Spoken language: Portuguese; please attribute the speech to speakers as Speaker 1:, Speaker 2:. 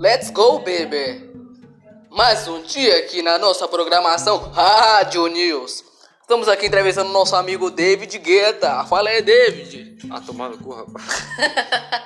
Speaker 1: Let's go, baby! Mais um dia aqui na nossa programação Rádio News. Estamos aqui entrevistando nosso amigo David Guetta. Fala aí, David.
Speaker 2: Ah, tomando no cu, rapaz.